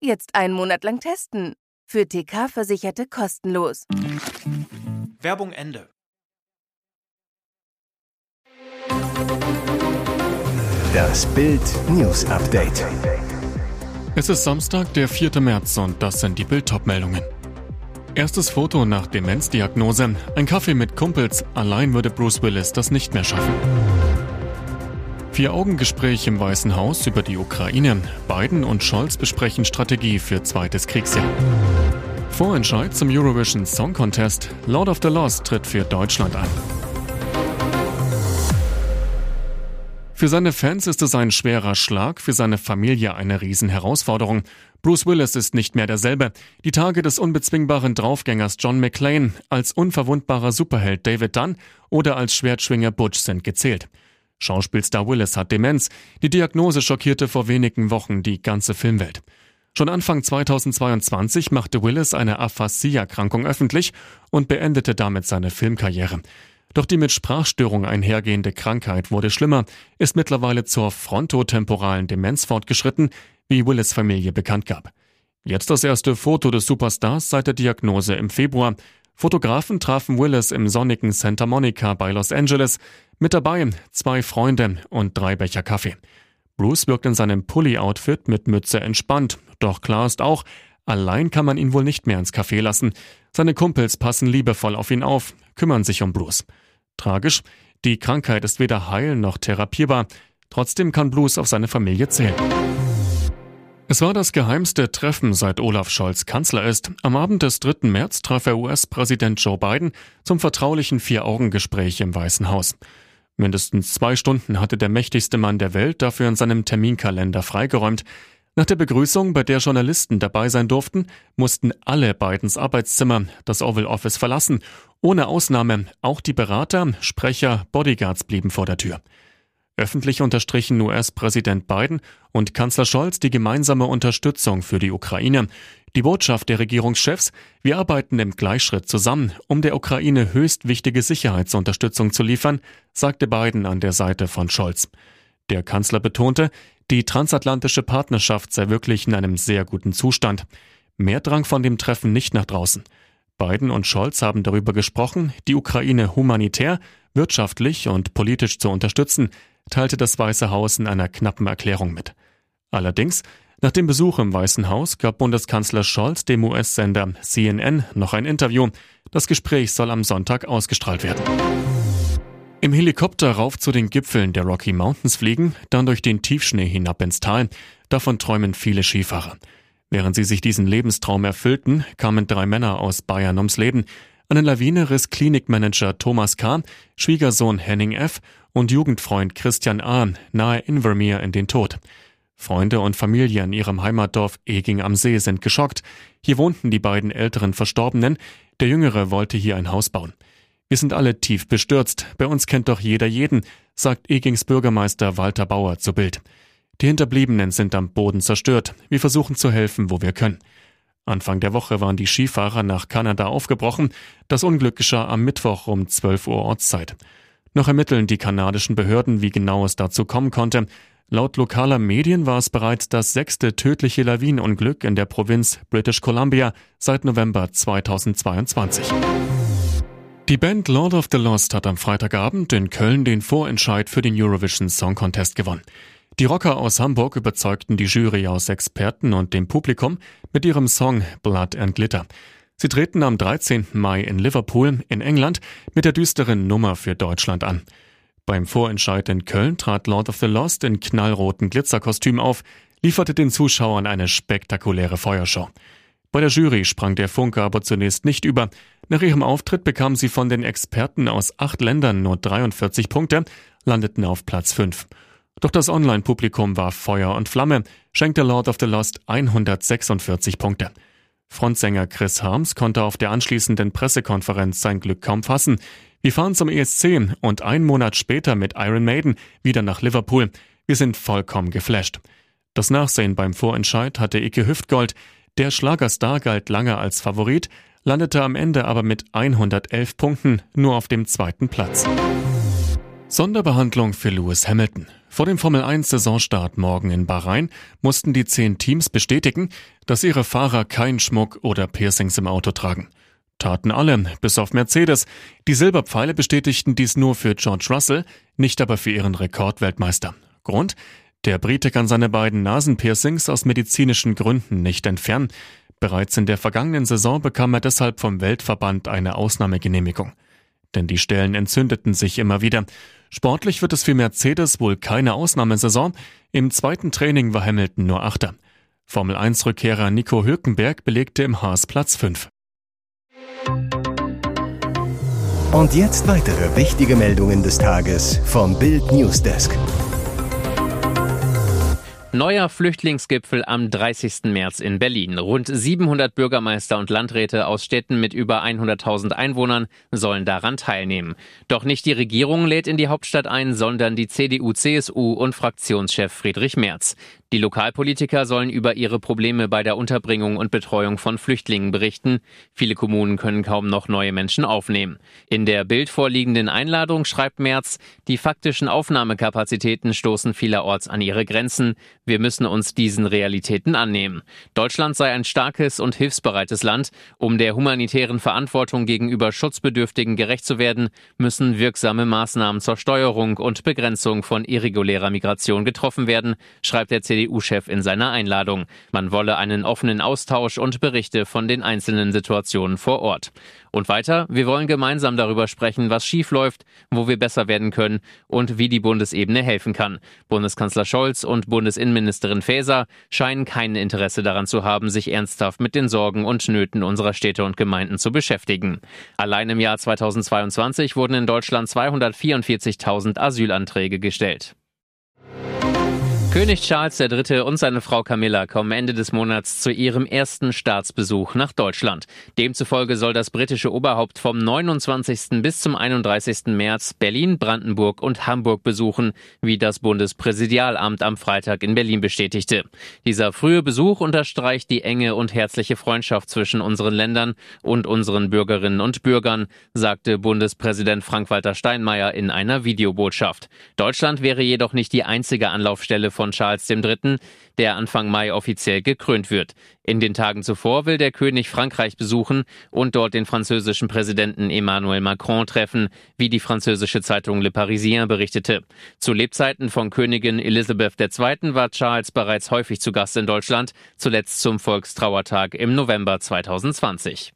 Jetzt einen Monat lang testen. Für TK-Versicherte kostenlos. Werbung Ende. Das Bild News Update. Es ist Samstag, der 4. März und das sind die Bild meldungen Erstes Foto nach Demenzdiagnose. Ein Kaffee mit Kumpels. Allein würde Bruce Willis das nicht mehr schaffen. Vier-Augen-Gespräch im Weißen Haus über die Ukraine. Biden und Scholz besprechen Strategie für zweites Kriegsjahr. Vorentscheid zum Eurovision Song Contest. Lord of the Lost tritt für Deutschland an. Für seine Fans ist es ein schwerer Schlag, für seine Familie eine Riesenherausforderung. Bruce Willis ist nicht mehr derselbe. Die Tage des unbezwingbaren Draufgängers John McClane, als unverwundbarer Superheld David Dunn oder als Schwertschwinger Butch sind gezählt. Schauspielstar Willis hat Demenz. Die Diagnose schockierte vor wenigen Wochen die ganze Filmwelt. Schon Anfang 2022 machte Willis eine Aphasie-Erkrankung öffentlich und beendete damit seine Filmkarriere. Doch die mit Sprachstörung einhergehende Krankheit wurde schlimmer, ist mittlerweile zur frontotemporalen Demenz fortgeschritten, wie Willis Familie bekannt gab. Jetzt das erste Foto des Superstars seit der Diagnose im Februar. Fotografen trafen Willis im sonnigen Santa Monica bei Los Angeles. Mit dabei zwei Freunde und drei Becher Kaffee. Bruce wirkt in seinem Pulli-Outfit mit Mütze entspannt. Doch klar ist auch, allein kann man ihn wohl nicht mehr ins Café lassen. Seine Kumpels passen liebevoll auf ihn auf, kümmern sich um Bruce. Tragisch, die Krankheit ist weder heil noch therapierbar. Trotzdem kann Bruce auf seine Familie zählen. Es war das geheimste Treffen, seit Olaf Scholz Kanzler ist. Am Abend des 3. März traf er US-Präsident Joe Biden zum vertraulichen Vier-Augen-Gespräch im Weißen Haus. Mindestens zwei Stunden hatte der mächtigste Mann der Welt dafür in seinem Terminkalender freigeräumt. Nach der Begrüßung, bei der Journalisten dabei sein durften, mussten alle Bidens Arbeitszimmer das Oval Office verlassen. Ohne Ausnahme, auch die Berater, Sprecher, Bodyguards blieben vor der Tür. Öffentlich unterstrichen US-Präsident Biden und Kanzler Scholz die gemeinsame Unterstützung für die Ukraine. Die Botschaft der Regierungschefs, wir arbeiten im Gleichschritt zusammen, um der Ukraine höchst wichtige Sicherheitsunterstützung zu liefern, sagte Biden an der Seite von Scholz. Der Kanzler betonte, die transatlantische Partnerschaft sei wirklich in einem sehr guten Zustand. Mehr drang von dem Treffen nicht nach draußen. Biden und Scholz haben darüber gesprochen, die Ukraine humanitär, wirtschaftlich und politisch zu unterstützen, teilte das Weiße Haus in einer knappen Erklärung mit. Allerdings, nach dem Besuch im Weißen Haus gab Bundeskanzler Scholz dem US-Sender CNN noch ein Interview. Das Gespräch soll am Sonntag ausgestrahlt werden. Im Helikopter rauf zu den Gipfeln der Rocky Mountains fliegen, dann durch den Tiefschnee hinab ins Tal. Davon träumen viele Skifahrer. Während sie sich diesen Lebenstraum erfüllten, kamen drei Männer aus Bayern ums Leben. Eine Lawine riss Klinikmanager Thomas K., Schwiegersohn Henning F. und Jugendfreund Christian A. nahe Invermere in den Tod. Freunde und Familie in ihrem Heimatdorf Eging am See sind geschockt. Hier wohnten die beiden älteren Verstorbenen. Der Jüngere wollte hier ein Haus bauen. Wir sind alle tief bestürzt. Bei uns kennt doch jeder jeden, sagt Egings Bürgermeister Walter Bauer zu Bild. Die Hinterbliebenen sind am Boden zerstört. Wir versuchen zu helfen, wo wir können. Anfang der Woche waren die Skifahrer nach Kanada aufgebrochen. Das Unglück geschah am Mittwoch um 12 Uhr Ortszeit. Noch ermitteln die kanadischen Behörden, wie genau es dazu kommen konnte. Laut lokaler Medien war es bereits das sechste tödliche Lawinenunglück in der Provinz British Columbia seit November 2022. Die Band Lord of the Lost hat am Freitagabend in Köln den Vorentscheid für den Eurovision Song Contest gewonnen. Die Rocker aus Hamburg überzeugten die Jury aus Experten und dem Publikum mit ihrem Song Blood and Glitter. Sie treten am 13. Mai in Liverpool in England mit der düsteren Nummer für Deutschland an. Beim Vorentscheid in Köln trat Lord of the Lost in knallroten Glitzerkostüm auf, lieferte den Zuschauern eine spektakuläre Feuershow. Bei der Jury sprang der Funke aber zunächst nicht über. Nach ihrem Auftritt bekamen sie von den Experten aus acht Ländern nur 43 Punkte, landeten auf Platz 5. Doch das Online-Publikum war Feuer und Flamme. schenkte Lord of the Lost 146 Punkte. Frontsänger Chris Harms konnte auf der anschließenden Pressekonferenz sein Glück kaum fassen. Wir fahren zum ESC und einen Monat später mit Iron Maiden wieder nach Liverpool. Wir sind vollkommen geflasht. Das Nachsehen beim Vorentscheid hatte Ike Hüftgold. Der Schlagerstar galt lange als Favorit, landete am Ende aber mit 111 Punkten nur auf dem zweiten Platz. Sonderbehandlung für Lewis Hamilton. Vor dem Formel 1 Saisonstart morgen in Bahrain mussten die zehn Teams bestätigen, dass ihre Fahrer keinen Schmuck oder Piercings im Auto tragen. Taten alle, bis auf Mercedes. Die Silberpfeile bestätigten dies nur für George Russell, nicht aber für ihren Rekordweltmeister. Grund? Der Brite kann seine beiden Nasenpiercings aus medizinischen Gründen nicht entfernen. Bereits in der vergangenen Saison bekam er deshalb vom Weltverband eine Ausnahmegenehmigung. Denn die Stellen entzündeten sich immer wieder. Sportlich wird es für Mercedes wohl keine Ausnahmesaison. Im zweiten Training war Hamilton nur Achter. Formel 1-Rückkehrer Nico Hülkenberg belegte im Haas Platz 5. Und jetzt weitere wichtige Meldungen des Tages vom Bild Newsdesk. Neuer Flüchtlingsgipfel am 30. März in Berlin. Rund 700 Bürgermeister und Landräte aus Städten mit über 100.000 Einwohnern sollen daran teilnehmen. Doch nicht die Regierung lädt in die Hauptstadt ein, sondern die CDU, CSU und Fraktionschef Friedrich Merz. Die Lokalpolitiker sollen über ihre Probleme bei der Unterbringung und Betreuung von Flüchtlingen berichten. Viele Kommunen können kaum noch neue Menschen aufnehmen. In der Bild vorliegenden Einladung schreibt Merz, die faktischen Aufnahmekapazitäten stoßen vielerorts an ihre Grenzen. Wir müssen uns diesen Realitäten annehmen. Deutschland sei ein starkes und hilfsbereites Land. Um der humanitären Verantwortung gegenüber Schutzbedürftigen gerecht zu werden, müssen wirksame Maßnahmen zur Steuerung und Begrenzung von irregulärer Migration getroffen werden, schreibt der CDU-Chef in seiner Einladung. Man wolle einen offenen Austausch und Berichte von den einzelnen Situationen vor Ort. Und weiter, wir wollen gemeinsam darüber sprechen, was schiefläuft, wo wir besser werden können und wie die Bundesebene helfen kann. Bundeskanzler Scholz und Bundesinnenministerin Faeser scheinen kein Interesse daran zu haben, sich ernsthaft mit den Sorgen und Nöten unserer Städte und Gemeinden zu beschäftigen. Allein im Jahr 2022 wurden in Deutschland 244.000 Asylanträge gestellt. König Charles III. und seine Frau Camilla kommen Ende des Monats zu ihrem ersten Staatsbesuch nach Deutschland. Demzufolge soll das britische Oberhaupt vom 29. bis zum 31. März Berlin, Brandenburg und Hamburg besuchen, wie das Bundespräsidialamt am Freitag in Berlin bestätigte. Dieser frühe Besuch unterstreicht die enge und herzliche Freundschaft zwischen unseren Ländern und unseren Bürgerinnen und Bürgern, sagte Bundespräsident Frank-Walter Steinmeier in einer Videobotschaft. Deutschland wäre jedoch nicht die einzige Anlaufstelle von von Charles III., der Anfang Mai offiziell gekrönt wird. In den Tagen zuvor will der König Frankreich besuchen und dort den französischen Präsidenten Emmanuel Macron treffen, wie die französische Zeitung Le Parisien berichtete. Zu Lebzeiten von Königin Elisabeth II. war Charles bereits häufig zu Gast in Deutschland, zuletzt zum Volkstrauertag im November 2020.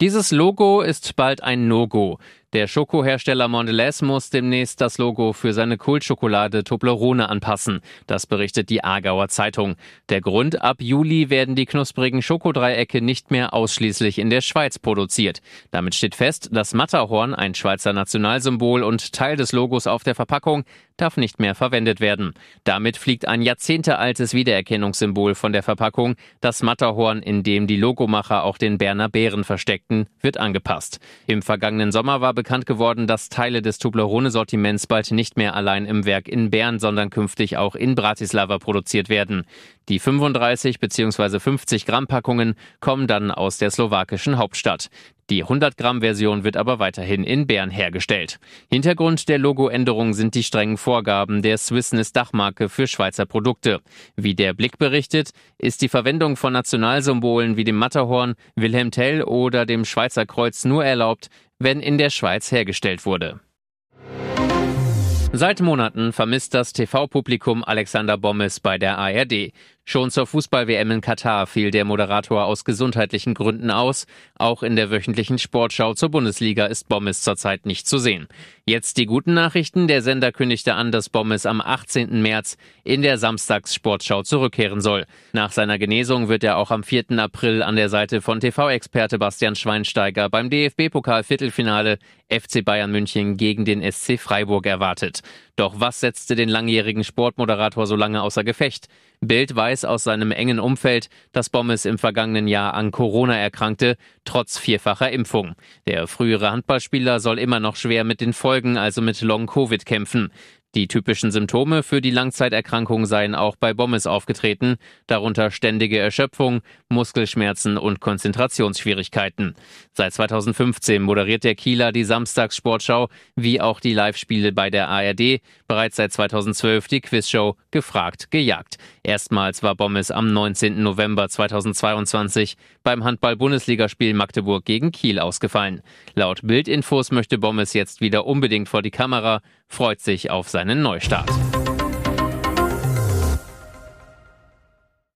Dieses Logo ist bald ein No-Go. Der Schokohersteller Mondelez muss demnächst das Logo für seine Kultschokolade Toblerone anpassen. Das berichtet die Aargauer Zeitung. Der Grund, ab Juli werden die knusprigen Schokodreiecke nicht mehr ausschließlich in der Schweiz produziert. Damit steht fest, das Matterhorn, ein Schweizer Nationalsymbol und Teil des Logos auf der Verpackung, darf nicht mehr verwendet werden. Damit fliegt ein jahrzehntealtes Wiedererkennungssymbol von der Verpackung. Das Matterhorn, in dem die Logomacher auch den Berner Bären versteckten, wird angepasst. Im vergangenen Sommer war bekannt geworden, dass Teile des Toblerone-Sortiments bald nicht mehr allein im Werk in Bern, sondern künftig auch in Bratislava produziert werden. Die 35 bzw. 50 Gramm Packungen kommen dann aus der slowakischen Hauptstadt. Die 100 Gramm Version wird aber weiterhin in Bern hergestellt. Hintergrund der Logoänderung sind die strengen Vorgaben der Swissness Dachmarke für Schweizer Produkte. Wie der Blick berichtet, ist die Verwendung von Nationalsymbolen wie dem Matterhorn, Wilhelm Tell oder dem Schweizer Kreuz nur erlaubt, wenn in der Schweiz hergestellt wurde. Seit Monaten vermisst das TV-Publikum Alexander Bommes bei der ARD. Schon zur Fußball-WM in Katar fiel der Moderator aus gesundheitlichen Gründen aus. Auch in der wöchentlichen Sportschau zur Bundesliga ist Bommes zurzeit nicht zu sehen. Jetzt die guten Nachrichten. Der Sender kündigte an, dass Bommes am 18. März in der Samstags-Sportschau zurückkehren soll. Nach seiner Genesung wird er auch am 4. April an der Seite von TV-Experte Bastian Schweinsteiger beim DFB-Pokal-Viertelfinale FC Bayern München gegen den SC Freiburg erwartet. Doch was setzte den langjährigen Sportmoderator so lange außer Gefecht? Bild weiß aus seinem engen Umfeld, dass Bommes im vergangenen Jahr an Corona erkrankte, trotz vierfacher Impfung. Der frühere Handballspieler soll immer noch schwer mit den Folgen, also mit Long-Covid kämpfen. Die typischen Symptome für die Langzeiterkrankung seien auch bei Bommes aufgetreten, darunter ständige Erschöpfung, Muskelschmerzen und Konzentrationsschwierigkeiten. Seit 2015 moderiert der Kieler die Samstagssportschau, wie auch die Live-Spiele bei der ARD, bereits seit 2012 die Quizshow Gefragt, gejagt. Erstmals war Bommes am 19. November 2022 beim Handball-Bundesligaspiel Magdeburg gegen Kiel ausgefallen. Laut Bildinfos möchte Bommes jetzt wieder unbedingt vor die Kamera, freut sich auf seinen Neustart.